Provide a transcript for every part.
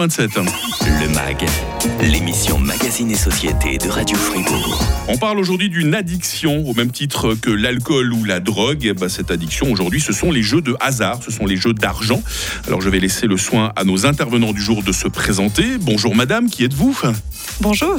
27. Le MAG, l'émission Magazine et Société de Radio Fribourg. On parle aujourd'hui d'une addiction, au même titre que l'alcool ou la drogue. Bah, cette addiction aujourd'hui, ce sont les jeux de hasard, ce sont les jeux d'argent. Alors je vais laisser le soin à nos intervenants du jour de se présenter. Bonjour madame, qui êtes-vous? Bonjour,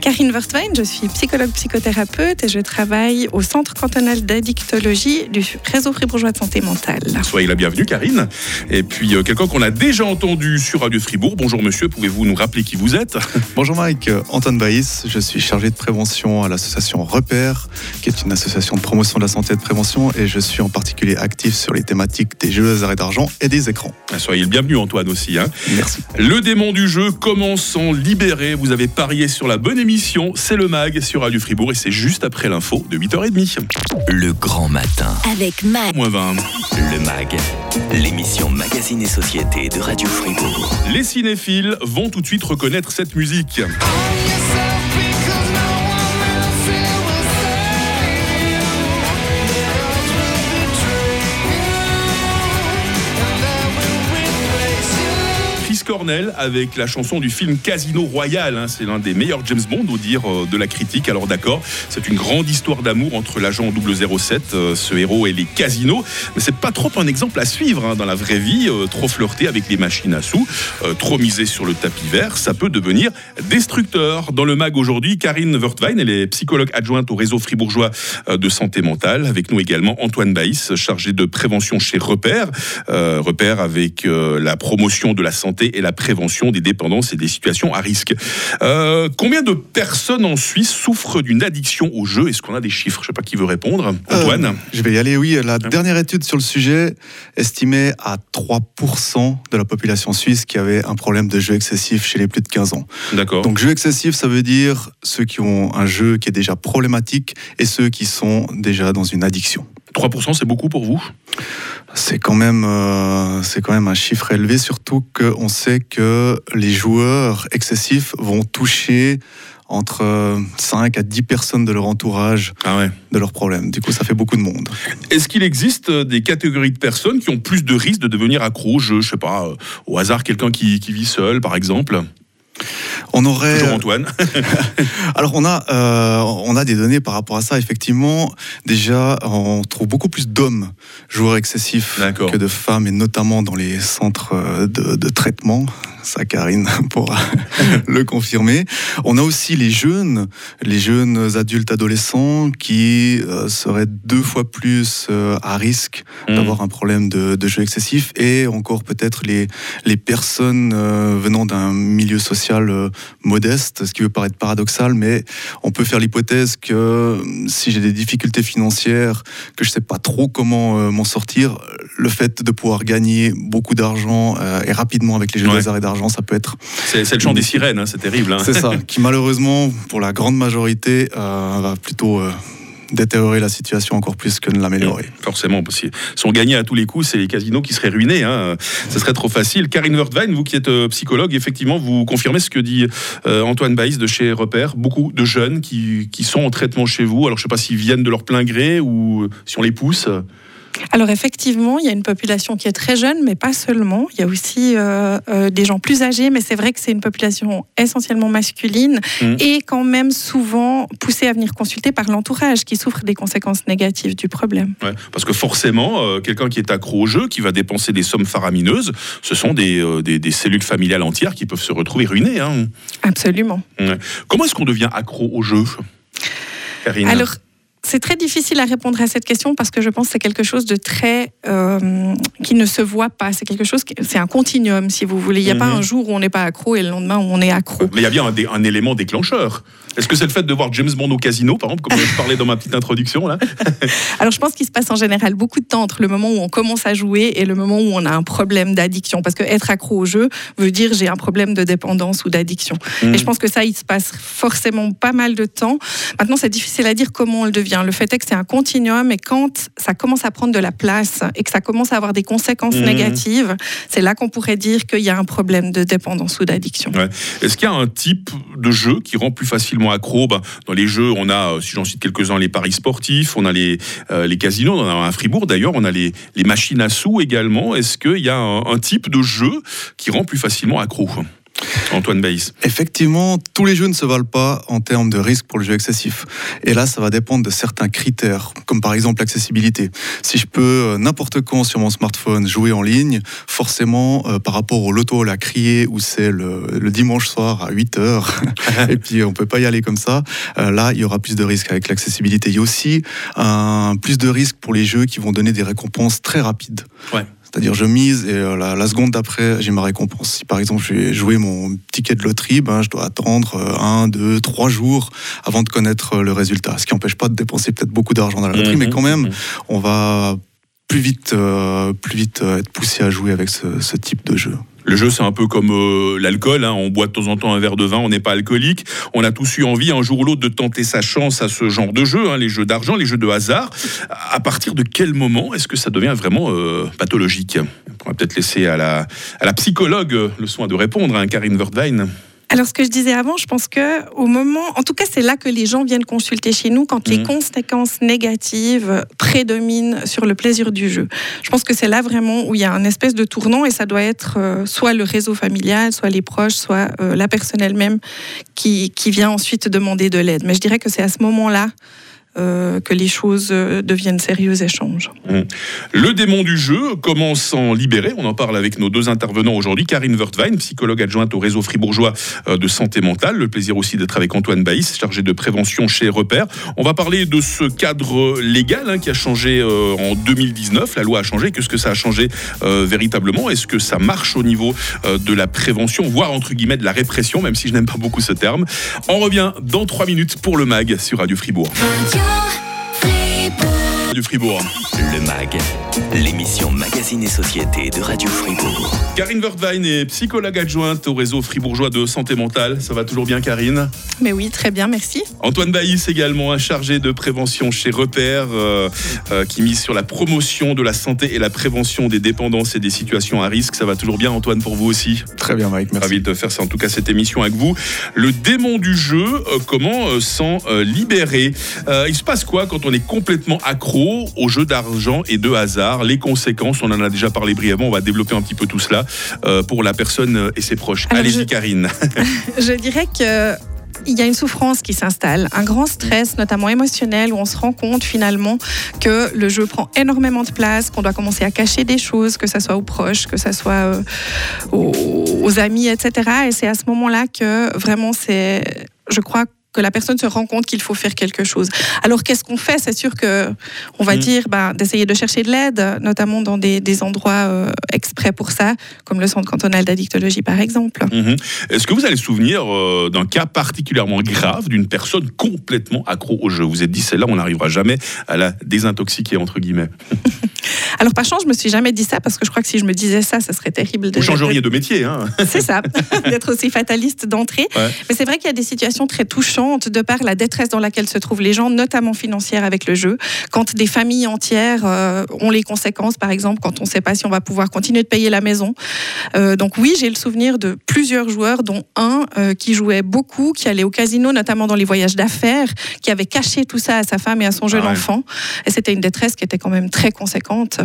Karine Vertwein, je suis psychologue psychothérapeute et je travaille au Centre cantonal d'addictologie du réseau fribourgeois de santé mentale. Soyez la bienvenue Karine. Et puis euh, quelqu'un qu'on a déjà entendu sur Radio Fribourg. Bonjour monsieur, pouvez-vous nous rappeler qui vous êtes Bonjour Mike, Antoine Baïs, je suis chargé de prévention à l'association Repère, qui est une association de promotion de la santé et de prévention et je suis en particulier actif sur les thématiques des jeux d'arrêt d'argent et des écrans. Soyez le bienvenu Antoine aussi. Hein. Merci. Le démon du jeu commence en libérer. Vous avez parié sur la bonne émission, c'est le MAG sur Radio Fribourg et c'est juste après l'info de 8h30. Le grand matin. Avec Mag. Moins 20. Le MAG, l'émission Magazine et Société de Radio Fribourg. Les cinéphiles vont tout de suite reconnaître cette musique. Avec la chanson du film Casino Royale. hein. C'est l'un des meilleurs James Bond, au dire euh, de la critique. Alors d'accord, c'est une grande histoire d'amour entre l'agent 007, euh, ce héros, et les casinos. Mais c'est pas trop un exemple à suivre hein, dans la vraie vie. Euh, trop flirter avec les machines à sous, trop miser sur le tapis vert, ça peut devenir destructeur. Dans le mag aujourd'hui, Karine Wertwein, elle est psychologue adjointe au réseau fribourgeois de santé mentale. Avec nous également Antoine Baïs, chargé de prévention chez Repère. Repère avec la promotion de la santé et la prévention des dépendances et des situations à risque. Euh, combien de personnes en Suisse souffrent d'une addiction au jeu? Est-ce qu'on a des chiffres? Je sais pas qui veut répondre. Antoine? Euh, je vais y aller, oui. La dernière étude sur le sujet estimait à 3% de la population suisse qui avait un problème de jeu excessif chez les plus de 15 ans. D'accord. Donc jeu excessif, ça veut dire ceux qui ont un jeu qui est déjà problématique et ceux qui sont déjà dans une addiction. 3% c'est beaucoup pour vous? C'est quand même, euh, c'est quand même un chiffre élevé, surtout qu'on sait que les joueurs excessifs vont toucher entre euh, 5 à 10 personnes de leur entourage Ah ouais. de leurs problèmes. Du coup, ça fait beaucoup de monde. Est-ce qu'il existe euh, des catégories de personnes qui ont plus de risques de devenir accro au jeu? Je sais pas, euh, au hasard, quelqu'un qui, qui vit seul, par exemple? On aurait. Toujours Antoine. Alors on a, euh, on a des données par rapport à ça. Effectivement, déjà, on trouve beaucoup plus d'hommes joueurs excessifs que de femmes, et notamment dans les centres euh, de, de traitement. Ça, Karine pourra le confirmer. On a aussi les jeunes, les jeunes adultes adolescents qui euh, seraient deux fois plus euh, à risque Mm. d'avoir un problème de, de jeu excessif et encore peut-être les, les personnes euh, venant d'un milieu social euh, modeste, ce qui peut paraître paradoxal, mais on peut faire l'hypothèse que euh, si j'ai des difficultés financières, que je sais pas trop comment euh, m'en sortir, le fait de pouvoir gagner beaucoup d'argent euh, et rapidement avec les jeux Ouais. arrêts d'argent, ça peut être, C'est le chant des sirènes, hein, c'est terrible. hein. c'est ça, qui malheureusement pour la grande majorité va plutôt détériorer la situation encore plus que de l'améliorer. Forcément, parce que si on gagnait à tous les coups, c'est les casinos qui seraient ruinés. Hein. Ce serait trop facile. Karine Wertwein, vous qui êtes euh, psychologue, effectivement, vous confirmez ce que dit euh, Antoine Baïs de chez Repère. Beaucoup de jeunes qui, qui sont en traitement chez vous. Alors, je ne sais pas s'ils viennent de leur plein gré ou euh, si on les pousse. Alors effectivement, il y a une population qui est très jeune, mais pas seulement. Il y a aussi euh, euh, des gens plus âgés, mais c'est vrai que c'est une population essentiellement masculine Mhm. et quand même souvent poussée à venir consulter par l'entourage qui souffre des conséquences négatives du problème. Ouais, parce que forcément, euh, quelqu'un qui est accro au jeu, qui va dépenser des sommes faramineuses, ce sont des, des, des cellules familiales entières qui peuvent se retrouver ruinées. hein. Absolument. Ouais. Comment est-ce qu'on devient accro au jeu? Karine Alors, c'est très difficile à répondre à cette question parce que je pense que c'est quelque chose de très euh, qui ne se voit pas. C'est quelque chose, c'est un continuum, si vous voulez. Il n'y a pas Mhm. un jour où on n'est pas accro et le lendemain où on est accro. Mais il y a bien un, dé- un élément déclencheur. Est-ce que c'est le fait de voir James Bond au casino, par exemple, comme je parlais dans ma petite introduction là Alors, je pense qu'il se passe en général beaucoup de temps entre le moment où on commence à jouer et le moment où on a un problème d'addiction. Parce que être accro au jeu veut dire j'ai un problème de dépendance ou d'addiction. Mhm. Et je pense que ça, il se passe forcément pas mal de temps. Maintenant, c'est difficile à dire comment on le devient. Hein. Le fait est que c'est un continuum et quand ça commence à prendre de la place et que ça commence à avoir des conséquences Mhm. négatives, c'est là qu'on pourrait dire qu'il y a un problème de dépendance ou d'addiction. Ouais. Est-ce qu'il y a un type de jeu qui rend plus facilement accro? Ben, Dans les jeux, on a, euh, si j'en cite quelques-uns, les paris sportifs, on a les, euh, les casinos, on en a un à Fribourg d'ailleurs, on a les, les machines à sous également. Est-ce qu'il y a un, un type de jeu qui rend plus facilement accro? Antoine Baïs. Effectivement, tous les jeux ne se valent pas en termes de risque pour le jeu excessif. Et là, ça va dépendre de certains critères, comme par exemple l'accessibilité. Si je peux euh, n'importe quand sur mon smartphone jouer en ligne, forcément, euh, par rapport au loto à la criée où c'est le, le dimanche soir à 8 heures, et puis on peut pas y aller comme ça, euh, là, il y aura plus de risques avec l'accessibilité. Il y a aussi un, plus de risques pour les jeux qui vont donner des récompenses très rapides. Ouais. C'est-à-dire, je mise et euh, la, la seconde d'après, j'ai ma récompense. Si par exemple, je vais jouer mon ticket de loterie, ben, je dois attendre euh, un, deux, trois jours avant de connaître euh, le résultat. Ce qui n'empêche pas de dépenser peut-être beaucoup d'argent dans la loterie, Mhm, mais quand même, mhm. on va plus vite, plus vite être poussé à jouer avec ce, ce type de jeu. Le jeu, c'est un peu comme euh, l'alcool. hein. On boit de temps en temps un verre de vin, on n'est pas alcoolique. On a tous eu envie, un jour ou l'autre, de tenter sa chance à ce genre de jeu, hein, les jeux d'argent, les jeux de hasard. À partir de quel moment est-ce que ça devient vraiment euh, pathologique? On pourra peut-être laisser à la, psychologue le soin de répondre, hein, Karine Wörthwein. Alors, ce que je disais avant, je pense que au moment, en tout cas, c'est là que les gens viennent consulter chez nous quand les Mhm. conséquences négatives prédominent sur le plaisir du jeu. Je pense que c'est là vraiment où il y a un espèce de tournant et ça doit être euh, soit le réseau familial, soit les proches, soit euh, la personne elle-même qui, qui vient ensuite demander de l'aide. Mais je dirais que c'est à ce moment-là euh, que les choses euh, deviennent sérieuses et changent. Le démon du jeu, comment s'en libérer On en parle avec nos deux intervenants aujourd'hui. Karine Wörthwein, psychologue adjointe au réseau fribourgeois euh, de santé mentale. Le plaisir aussi d'être avec Antoine Baïs, chargé de prévention chez Repère. On va parler de ce cadre légal hein, qui a changé euh, en 2019. La loi a changé. Qu'est-ce que ça a changé euh, véritablement? Est-ce que ça marche au niveau de la prévention, voire entre guillemets de la répression, même si je n'aime pas beaucoup ce terme? On revient dans trois minutes pour le MAG sur Radio Fribourg. の Radio Fribourg. Le MAG, l'émission Magazine et Société de Radio Fribourg. Karine Wörthwein est psychologue adjointe au réseau fribourgeois de santé mentale. Ça va toujours bien, Karine? Mais oui, très bien, merci. Antoine Baïs également, un chargé de prévention chez Repère, euh, euh, qui mise sur la promotion de la santé et la prévention des dépendances et des situations à risque. Ça va toujours bien, Antoine, pour vous aussi? Très bien, Mike, merci. Ravi de faire ça, en tout cas cette émission avec vous. Le démon du jeu, euh, comment euh, s'en euh, libérer? Euh, Il se passe quoi quand on est complètement accro aux jeux d'argent et de hasard Les conséquences, on en a déjà parlé brièvement, on va développer un petit peu tout cela euh, pour la personne euh, et ses proches. Allez-y, je- Karine. Je dirais que il y a une souffrance qui s'installe, un grand stress, notamment émotionnel, où on se rend compte finalement que le jeu prend énormément de place, qu'on doit commencer à cacher des choses, que ce soit aux proches, que ce soit euh, aux, aux amis, etc. Et c'est à ce moment-là que vraiment c'est, je crois, que la personne se rend compte qu'il faut faire quelque chose. Alors qu'est-ce qu'on fait? C'est sûr que on va Mm. dire ben, d'essayer de chercher de l'aide, notamment dans des, des endroits euh, exprès pour ça, comme le centre cantonal d'addictologie par exemple. Mhm. Est-ce que vous le souvenir euh, d'un cas particulièrement grave d'une personne complètement accro au jeu? Vous vous êtes dit, celle-là, on n'arrivera jamais à la désintoxiquer, entre guillemets. Alors par chance, je me suis jamais dit ça parce que je crois que si je me disais ça, ça serait terrible. De Vous changeriez de métier, hein C'est ça, d'être aussi fataliste d'entrée. Ouais. Mais c'est vrai qu'il y a des situations très touchantes de par la détresse dans laquelle se trouvent les gens, notamment financière avec le jeu. Quand des familles entières euh, ont les conséquences, par exemple, quand on ne sait pas si on va pouvoir continuer de payer la maison. Euh, donc oui, j'ai le souvenir de plusieurs joueurs, dont un euh, qui jouait beaucoup, qui allait au casino, notamment dans les voyages d'affaires, qui avait caché tout ça à sa femme et à son jeune Ah ouais. enfant. Et c'était une détresse qui était quand même très conséquente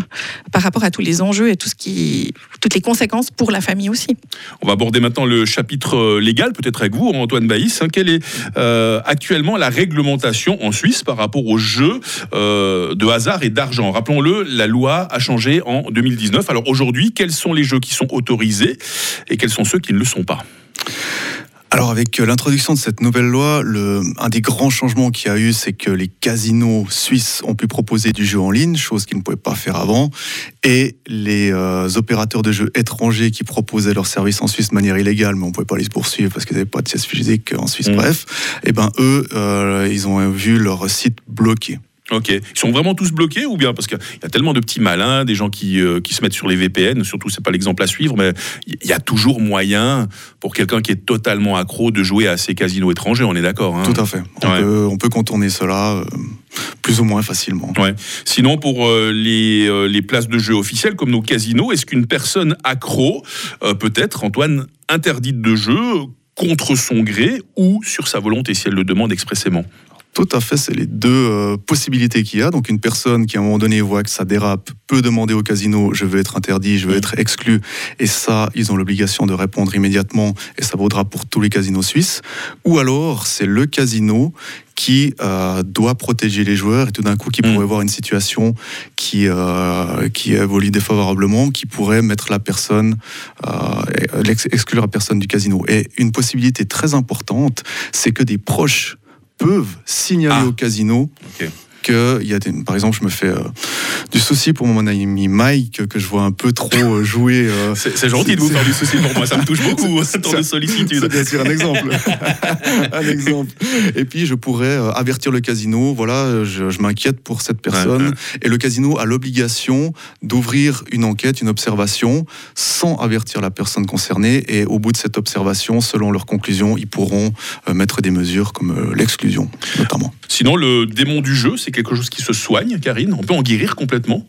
par rapport à tous les enjeux et tout ce qui, toutes les conséquences pour la famille aussi. On va aborder maintenant le chapitre légal, peut-être avec vous, Antoine Baïs. hein. Quelle est euh, actuellement la réglementation en Suisse par rapport aux jeux euh, de hasard et d'argent Rappelons-le, la loi a changé en 2019. Alors aujourd'hui, quels sont les jeux qui sont autorisés et quels sont ceux qui ne le sont pas? Alors avec euh, l'introduction de cette nouvelle loi, le, un des grands changements qu'il y a eu, c'est que les casinos suisses ont pu proposer du jeu en ligne, chose qu'ils ne pouvaient pas faire avant, et les euh, opérateurs de jeux étrangers qui proposaient leurs services en Suisse de manière illégale, mais on ne pouvait pas les poursuivre parce qu'ils n'avaient pas de siège physique en Suisse, Mm. bref, et ben eux, euh, ils ont vu leur site bloqué. Ok. Ils sont vraiment tous bloqués ou bien Parce qu'il y a tellement de petits malins, des gens qui, euh, qui se mettent sur les VPN, surtout c'est pas l'exemple à suivre, mais il y a toujours moyen pour quelqu'un qui est totalement accro de jouer à ces casinos étrangers, on est d'accord hein Tout à fait. On, Ouais. peut, on peut contourner cela. euh, plus ou moins facilement. Ouais. Sinon, pour euh, les, les places de jeu officielles comme nos casinos, est-ce qu'une personne accro peut être, Antoine, interdite de jeu contre son gré ou sur sa volonté si elle le demande expressément? Tout à fait, c'est les deux euh, possibilités qu'il y a. Donc une personne qui à un moment donné voit que ça dérape peut demander au casino je veux être interdit, je veux être exclu. Et ça, ils ont l'obligation de répondre immédiatement et ça vaudra pour tous les casinos suisses. Ou alors c'est le casino qui euh, doit protéger les joueurs et tout d'un coup qui Mm. pourrait voir une situation qui, euh, qui évolue défavorablement, qui pourrait mettre la personne, euh, l'ex- exclure la personne du casino. Et une possibilité très importante, c'est que des proches peuvent signaler Ah. au casino. Que il y a des, par exemple je me fais euh, du souci pour mon ami Mike que je vois un peu trop euh, jouer euh, C'est c'est gentil de vous c'est- faire du souci pour moi, ça me touche beaucoup, c'est- tant de c'est sollicitude. bien sûr un exemple. un exemple. Et puis je pourrais avertir le casino, voilà, je, je m'inquiète pour cette personne. Ouais, ouais. Et le casino a l'obligation d'ouvrir une enquête, une observation, sans avertir la personne concernée. Et au bout de cette observation, selon leurs conclusions, ils pourront euh, mettre des mesures comme l'exclusion, notamment. Sinon, le démon du jeu, c'est quelque chose qui se soigne, Karine. On peut en guérir complètement.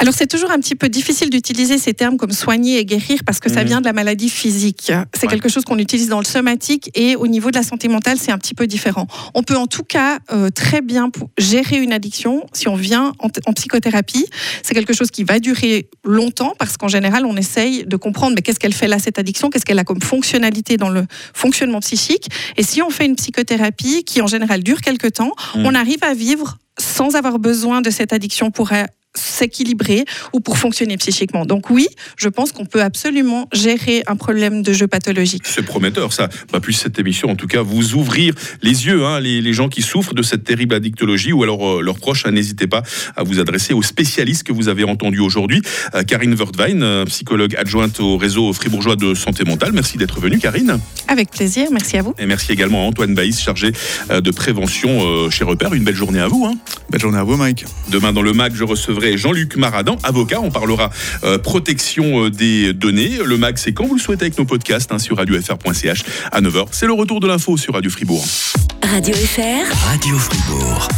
Alors c'est toujours un petit peu difficile d'utiliser ces termes comme soigner et guérir parce que ça Mhm. vient de la maladie physique. C'est Ouais. quelque chose qu'on utilise dans le somatique et au niveau de la santé mentale c'est un petit peu différent. On peut en tout cas euh, très bien gérer une addiction si on vient en, en psychothérapie. C'est quelque chose qui va durer longtemps parce qu'en général on essaye de comprendre mais qu'est-ce qu'elle fait là cette addiction, qu'est-ce qu'elle a comme fonctionnalité dans le fonctionnement psychique? Et si on fait une psychothérapie qui en général dure quelque temps, Mhm. on arrive à vivre sans avoir besoin de cette addiction pour euh, s'équilibrer ou pour fonctionner psychiquement. Donc oui, je pense qu'on peut absolument gérer un problème de jeu pathologique. C'est prometteur, ça. Pas plus cette émission, en tout cas, vous ouvrir les yeux, hein, les, les gens qui souffrent de cette terrible addictologie ou alors euh, leurs proches. hein, N'hésitez pas à vous adresser aux spécialistes que vous avez entendus aujourd'hui. Euh, Karine Wertwein, euh, psychologue adjointe au réseau fribourgeois de santé mentale. Merci d'être venue, Karine. Avec plaisir, merci à vous. Et merci également à Antoine Baïs, chargé euh, de prévention euh, chez Repère. Une belle journée à vous. Hein. Belle journée à vous, Mike. Demain, dans le MAC, je recevrai Jean-Luc Maradan, avocat. On parlera euh, protection des données. Le MAC, c'est quand vous le souhaitez avec nos podcasts hein, sur radiofr.ch à 9h. C'est le retour de l'info sur Radio Fribourg. Radio FR. Radio Fribourg.